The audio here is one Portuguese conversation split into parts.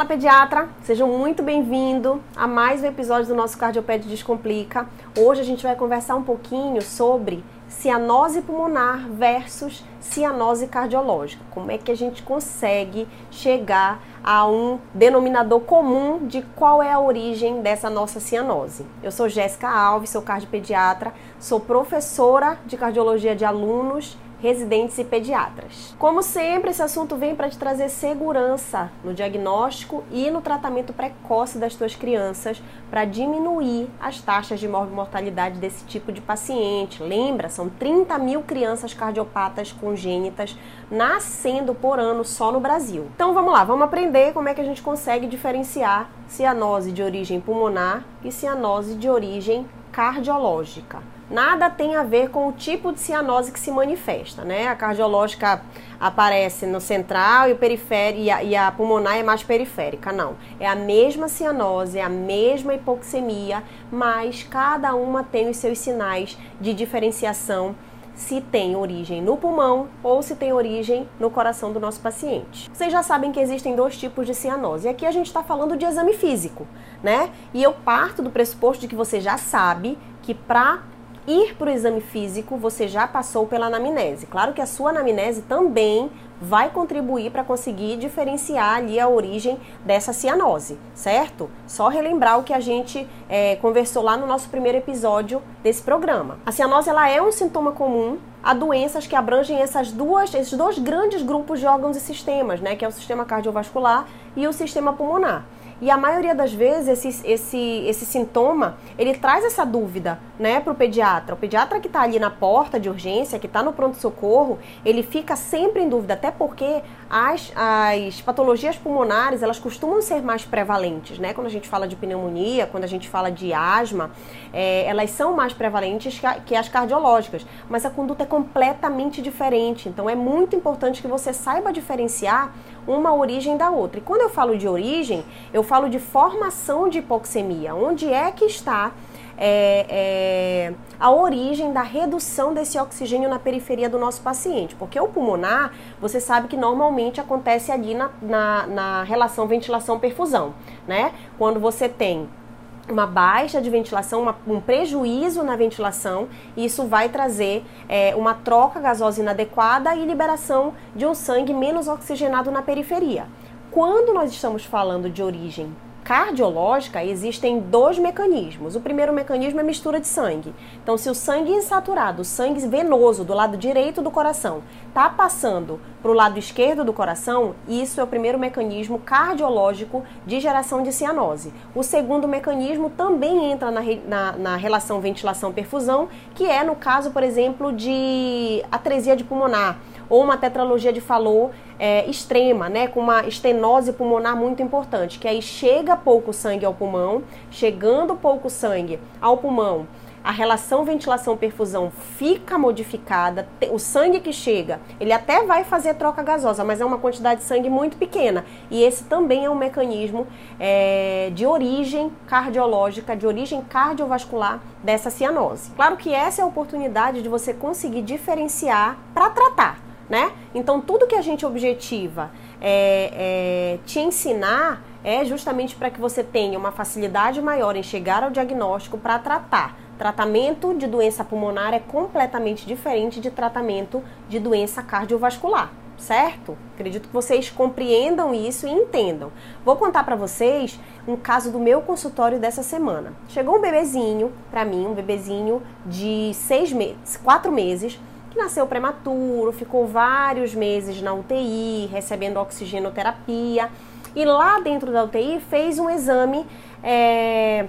Fala pediatra, sejam muito bem-vindos a mais um episódio do nosso Cardioped Descomplica. Hoje a gente vai conversar um pouquinho sobre cianose pulmonar versus cianose cardiológica. Como é que a gente consegue chegar a um denominador comum de qual é a origem dessa nossa cianose. Eu sou Jéssica Alves, sou cardiopediatra, sou professora de cardiologia de alunos residentes e pediatras. Como sempre, esse assunto vem para te trazer segurança no diagnóstico e no tratamento precoce das tuas crianças para diminuir as taxas de mortalidade desse tipo de paciente. Lembra, são 30 mil crianças cardiopatas congênitas nascendo por ano só no Brasil. Então vamos lá, vamos aprender como é que a gente consegue diferenciar cianose de origem pulmonar e cianose de origem cardiológica nada tem a ver com o tipo de cianose que se manifesta, né? A cardiológica aparece no central e o periférico e a, e a pulmonar é mais periférica, não. É a mesma cianose, é a mesma hipoxemia, mas cada uma tem os seus sinais de diferenciação se tem origem no pulmão ou se tem origem no coração do nosso paciente. Vocês já sabem que existem dois tipos de cianose. Aqui a gente está falando de exame físico, né? E eu parto do pressuposto de que você já sabe que para ir para o exame físico, você já passou pela anamnese. Claro que a sua anamnese também vai contribuir para conseguir diferenciar ali a origem dessa cianose, certo? Só relembrar o que a gente é, conversou lá no nosso primeiro episódio desse programa. A cianose ela é um sintoma comum a doenças que abrangem essas duas, esses dois grandes grupos de órgãos e sistemas, né? Que é o sistema cardiovascular e o sistema pulmonar. E a maioria das vezes esse, esse, esse sintoma, ele traz essa dúvida, né, para o pediatra. O pediatra que está ali na porta de urgência, que está no pronto-socorro, ele fica sempre em dúvida, até porque as, as patologias pulmonares, elas costumam ser mais prevalentes, né? Quando a gente fala de pneumonia, quando a gente fala de asma, é, elas são mais prevalentes que, a, que as cardiológicas, mas a conduta é completamente diferente. Então é muito importante que você saiba diferenciar uma origem da outra. E quando eu falo de origem, eu falo de formação de hipoxemia. Onde é que está é, é, a origem da redução desse oxigênio na periferia do nosso paciente. Porque o pulmonar, você sabe que normalmente acontece ali na, na, na relação ventilação-perfusão, né? Quando você tem uma baixa de ventilação, uma, um prejuízo na ventilação, e isso vai trazer é, uma troca gasosa inadequada e liberação de um sangue menos oxigenado na periferia. Quando nós estamos falando de origem cardiológica, existem dois mecanismos. O primeiro mecanismo é mistura de sangue. Então, se o sangue insaturado, o sangue venoso do lado direito do coração, está passando para o lado esquerdo do coração, isso é o primeiro mecanismo cardiológico de geração de cianose. O segundo mecanismo também entra na, na, na relação ventilação-perfusão, que é no caso, por exemplo, de atresia de pulmonar ou uma tetralogia de Fallot é, extrema, né, com uma estenose pulmonar muito importante, que aí chega pouco sangue ao pulmão, chegando pouco sangue ao pulmão, a relação ventilação-perfusão fica modificada, o sangue que chega, ele até vai fazer troca gasosa, mas é uma quantidade de sangue muito pequena. E esse também é um mecanismo é, de origem cardiológica, de origem cardiovascular dessa cianose. Claro que essa é a oportunidade de você conseguir diferenciar para tratar né? Então, tudo que a gente objetiva é, é te ensinar é justamente para que você tenha uma facilidade maior em chegar ao diagnóstico para tratar. Tratamento de doença pulmonar é completamente diferente de tratamento de doença cardiovascular, certo? Acredito que vocês compreendam isso e entendam. Vou contar para vocês um caso do meu consultório dessa semana. Chegou um bebezinho para mim, um bebezinho de seis meses, quatro meses, que nasceu prematuro, ficou vários meses na UTI, recebendo oxigenoterapia. E lá dentro da UTI fez um exame, é,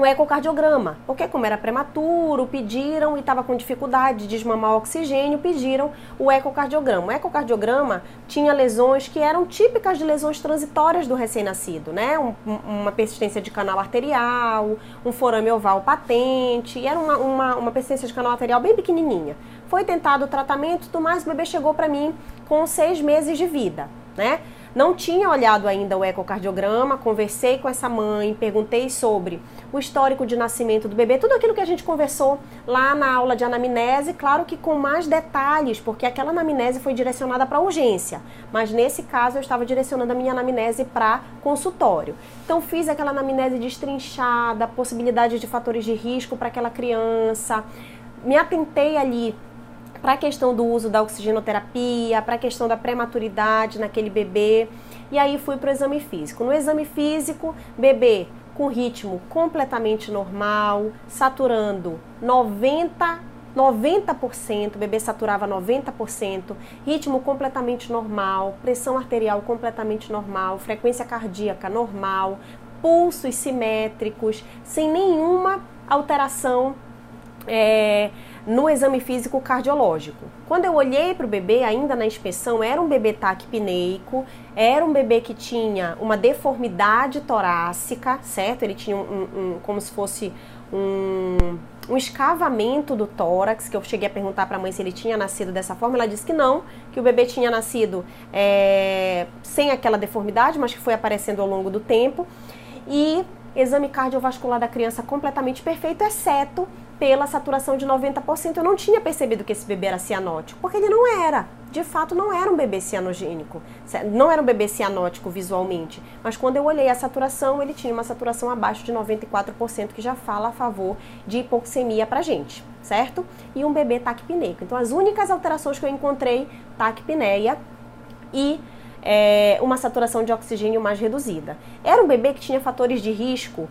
um ecocardiograma. Porque, como era prematuro, pediram e estava com dificuldade de desmamar o oxigênio, pediram o ecocardiograma. O ecocardiograma tinha lesões que eram típicas de lesões transitórias do recém-nascido, né? Um, uma persistência de canal arterial, um forame oval patente, e era uma, uma, uma persistência de canal arterial bem pequenininha. Foi tentado o tratamento, tudo mais, o bebê chegou para mim com seis meses de vida, né? Não tinha olhado ainda o ecocardiograma, conversei com essa mãe, perguntei sobre o histórico de nascimento do bebê, tudo aquilo que a gente conversou lá na aula de anamnese, claro que com mais detalhes, porque aquela anamnese foi direcionada para urgência, mas nesse caso eu estava direcionando a minha anamnese para consultório. Então fiz aquela anamnese destrinchada, possibilidade de fatores de risco para aquela criança, me atentei ali para a questão do uso da oxigenoterapia, para a questão da prematuridade naquele bebê. E aí fui para o exame físico. No exame físico, bebê com ritmo completamente normal, saturando 90 90%, o bebê saturava 90%, ritmo completamente normal, pressão arterial completamente normal, frequência cardíaca normal, pulsos simétricos, sem nenhuma alteração é, no exame físico cardiológico. Quando eu olhei para o bebê, ainda na inspeção, era um bebê taquipneico, era um bebê que tinha uma deformidade torácica, certo? Ele tinha um, um como se fosse um, um escavamento do tórax, que eu cheguei a perguntar para a mãe se ele tinha nascido dessa forma. Ela disse que não, que o bebê tinha nascido é, sem aquela deformidade, mas que foi aparecendo ao longo do tempo. E exame cardiovascular da criança completamente perfeito, exceto pela saturação de 90%. Eu não tinha percebido que esse bebê era cianótico, porque ele não era. De fato, não era um bebê cianogênico. Não era um bebê cianótico visualmente. Mas quando eu olhei a saturação, ele tinha uma saturação abaixo de 94%, que já fala a favor de hipoxemia pra gente, certo? E um bebê taquipneico. Então, as únicas alterações que eu encontrei, taquipneia e é, uma saturação de oxigênio mais reduzida. Era um bebê que tinha fatores de risco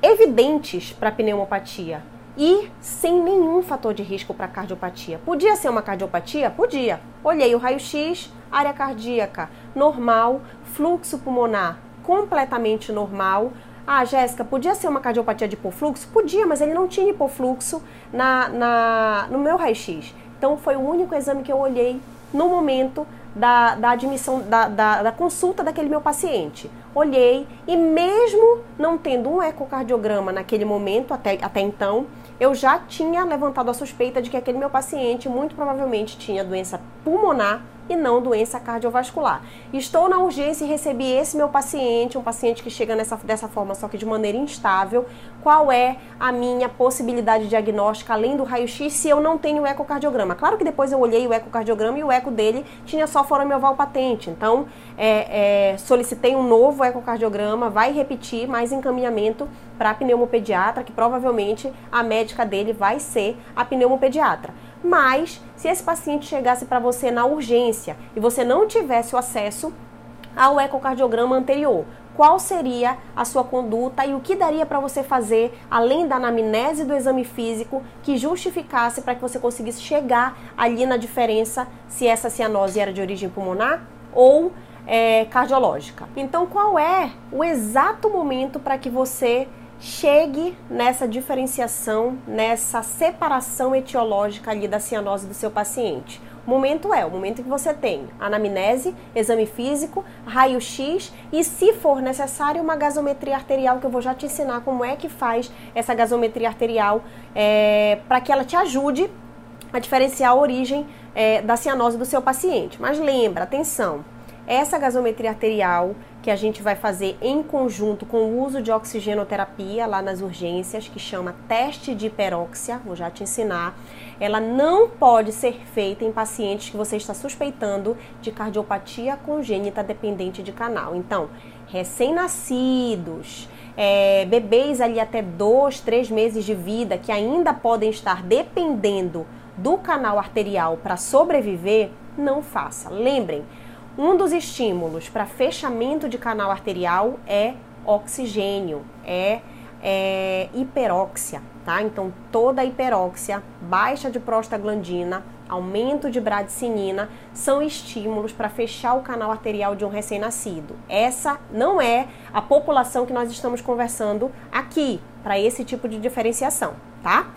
evidentes para pneumopatia e sem nenhum fator de risco para cardiopatia. Podia ser uma cardiopatia? Podia. Olhei o raio-x, área cardíaca normal, fluxo pulmonar completamente normal. Ah, Jéssica, podia ser uma cardiopatia de hipofluxo? Podia, mas ele não tinha hipofluxo na, na, no meu raio-x. Então foi o único exame que eu olhei no momento da, da admissão, da, da, da, consulta daquele meu paciente. Olhei e mesmo não tendo um ecocardiograma naquele momento, até, até então, eu já tinha levantado a suspeita de que aquele meu paciente muito provavelmente tinha doença pulmonar e não doença cardiovascular. Estou na urgência e recebi esse meu paciente, um paciente que chega nessa, dessa forma, só que de maneira instável. Qual é a minha possibilidade diagnóstica além do raio-x se eu não tenho ecocardiograma? Claro que depois eu olhei o ecocardiograma e o eco dele tinha só foramioval patente. Então, é, é, solicitei um novo ecocardiograma, vai repetir mais encaminhamento para pneumopediatra, que provavelmente a médica dele vai ser a pneumopediatra. Mas, se esse paciente chegasse para você na urgência e você não tivesse o acesso ao ecocardiograma anterior, qual seria a sua conduta e o que daria para você fazer, além da anamnese do exame físico, que justificasse para que você conseguisse chegar ali na diferença se essa cianose era de origem pulmonar ou é, cardiológica. Então, qual é o exato momento para que você chegue nessa diferenciação, nessa separação etiológica ali da cianose do seu paciente. O momento é o momento que você tem anamnese, exame físico, raio-x e, se for necessário, uma gasometria arterial, que eu vou já te ensinar como é que faz essa gasometria arterial é, para que ela te ajude a diferenciar a origem é, da cianose do seu paciente. Mas lembra, atenção, essa gasometria arterial que a gente vai fazer em conjunto com o uso de oxigenoterapia lá nas urgências, que chama teste de hiperóxia, vou já te ensinar. Ela não pode ser feita em pacientes que você está suspeitando de cardiopatia congênita dependente de canal. Então, recém-nascidos, é, bebês ali até dois, três meses de vida que ainda podem estar dependendo do canal arterial para sobreviver, não faça. Lembrem, um dos estímulos para fechamento de canal arterial é oxigênio, é, é hiperóxia, tá? Então toda hiperóxia, baixa de prostaglandina, aumento de bradicinina são estímulos para fechar o canal arterial de um recém-nascido. Essa não é a população que nós estamos conversando aqui para esse tipo de diferenciação, tá?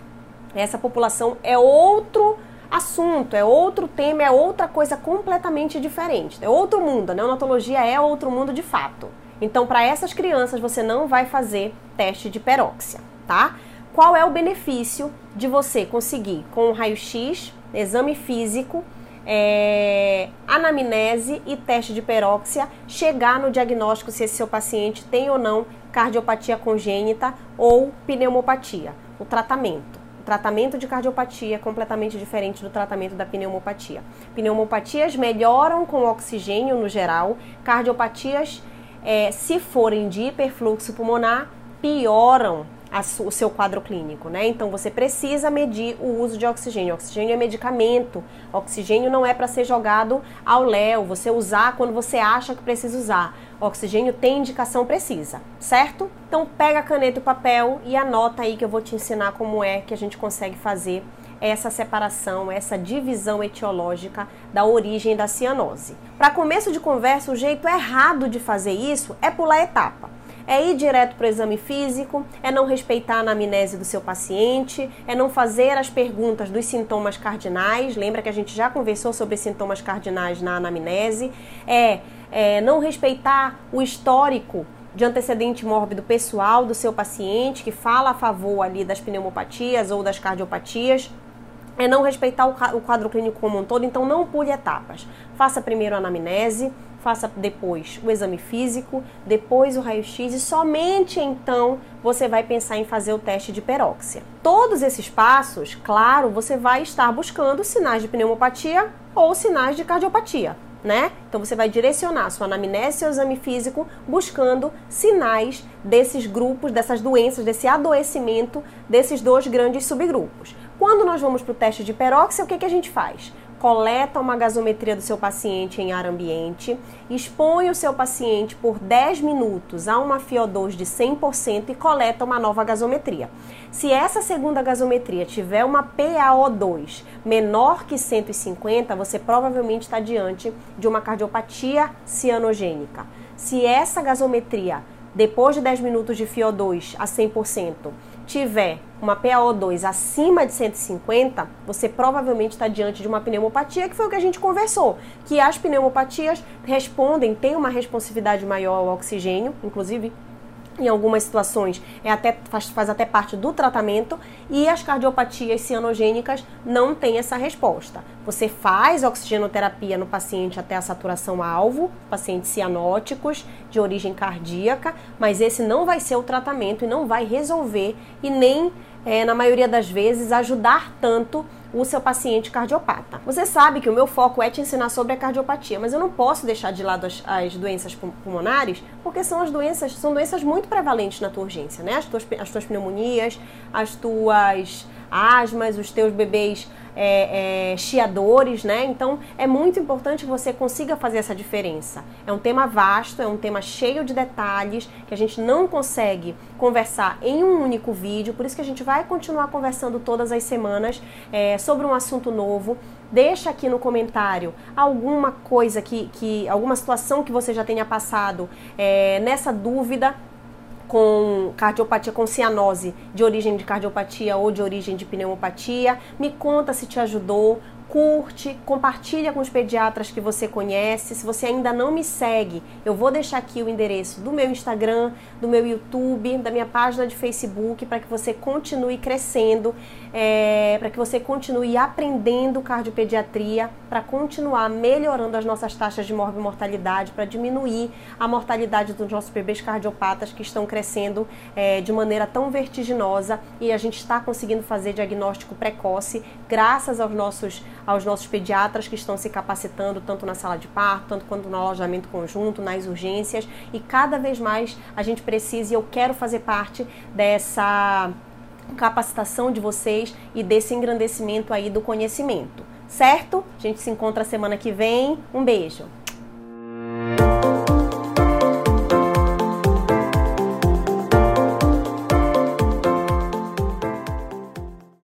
Essa população é outro assunto, é outro tema, é outra coisa completamente diferente. É outro mundo, a neonatologia é outro mundo de fato. Então, para essas crianças, você não vai fazer teste de peróxia, tá? Qual é o benefício de você conseguir, com o raio-x, exame físico, é, anamnese e teste de peróxia, chegar no diagnóstico se esse seu paciente tem ou não cardiopatia congênita ou pneumopatia. O tratamento. Tratamento de cardiopatia é completamente diferente do tratamento da pneumopatia. Pneumopatias melhoram com oxigênio no geral, cardiopatias, é, se forem de hiperfluxo pulmonar, pioram o seu quadro clínico, né? Então você precisa medir o uso de oxigênio. Oxigênio é medicamento. Oxigênio não é para ser jogado ao léu, você usar quando você acha que precisa usar. Oxigênio tem indicação precisa, certo? Então pega a caneta e o papel e anota aí que eu vou te ensinar como é que a gente consegue fazer essa separação, essa divisão etiológica da origem da cianose. Para começo de conversa, o jeito errado de fazer isso é pular etapa é ir direto para o exame físico, é não respeitar a anamnese do seu paciente, é não fazer as perguntas dos sintomas cardinais. Lembra que a gente já conversou sobre sintomas cardinais na anamnese? É, é não respeitar o histórico de antecedente mórbido pessoal do seu paciente, que fala a favor ali das pneumopatias ou das cardiopatias é não respeitar o quadro clínico como um todo, então não pule etapas. Faça primeiro a anamnese, faça depois o exame físico, depois o raio-x e somente então você vai pensar em fazer o teste de peróxia. Todos esses passos, claro, você vai estar buscando sinais de pneumopatia ou sinais de cardiopatia. Né? Então você vai direcionar sua anamnese seu exame físico buscando sinais desses grupos, dessas doenças, desse adoecimento desses dois grandes subgrupos. Quando nós vamos para o teste de peróxia, o que, que a gente faz? Coleta uma gasometria do seu paciente em ar ambiente, expõe o seu paciente por 10 minutos a uma FiO2 de 100% e coleta uma nova gasometria. Se essa segunda gasometria tiver uma PaO2 menor que 150, você provavelmente está diante de uma cardiopatia cianogênica. Se essa gasometria, depois de 10 minutos de FiO2 a 100%, tiver uma PaO2 acima de 150, você provavelmente está diante de uma pneumopatia, que foi o que a gente conversou, que as pneumopatias respondem, têm uma responsividade maior ao oxigênio, inclusive em algumas situações é até, faz, faz até parte do tratamento e as cardiopatias cianogênicas não têm essa resposta. Você faz oxigenoterapia no paciente até a saturação alvo, pacientes cianóticos de origem cardíaca, mas esse não vai ser o tratamento e não vai resolver e nem, é, na maioria das vezes, ajudar tanto o seu paciente cardiopata. Você sabe que o meu foco é te ensinar sobre a cardiopatia, mas eu não posso deixar de lado as, as doenças pulmonares, porque são as doenças, são doenças muito prevalentes na tua urgência, né? As tuas, as tuas pneumonias, as tuas asmas, os teus bebês é, é, chiadores, né? Então é muito importante que você consiga fazer essa diferença. É um tema vasto, é um tema cheio de detalhes que a gente não consegue conversar em um único vídeo, por isso que a gente vai continuar conversando todas as semanas é, sobre um assunto novo. Deixa aqui no comentário alguma coisa que, que alguma situação que você já tenha passado é, nessa dúvida com cardiopatia com cianose de origem de cardiopatia ou de origem de pneumopatia. Me conta se te ajudou, curte, compartilha com os pediatras que você conhece. Se você ainda não me segue, eu vou deixar aqui o endereço do meu Instagram, do meu YouTube, da minha página de Facebook, para que você continue crescendo, é, para que você continue aprendendo cardiopediatria, para continuar melhorando as nossas taxas de morbimortalidade, para diminuir a mortalidade dos nossos bebês cardiopatas que estão crescendo é, de maneira tão vertiginosa e a gente está conseguindo fazer diagnóstico precoce graças aos nossos aos nossos pediatras que estão se capacitando tanto na sala de parto, tanto quanto no alojamento conjunto, nas urgências e cada vez mais a gente precisa e eu quero fazer parte dessa capacitação de vocês e desse engrandecimento aí do conhecimento, certo? A gente se encontra semana que vem. Um beijo.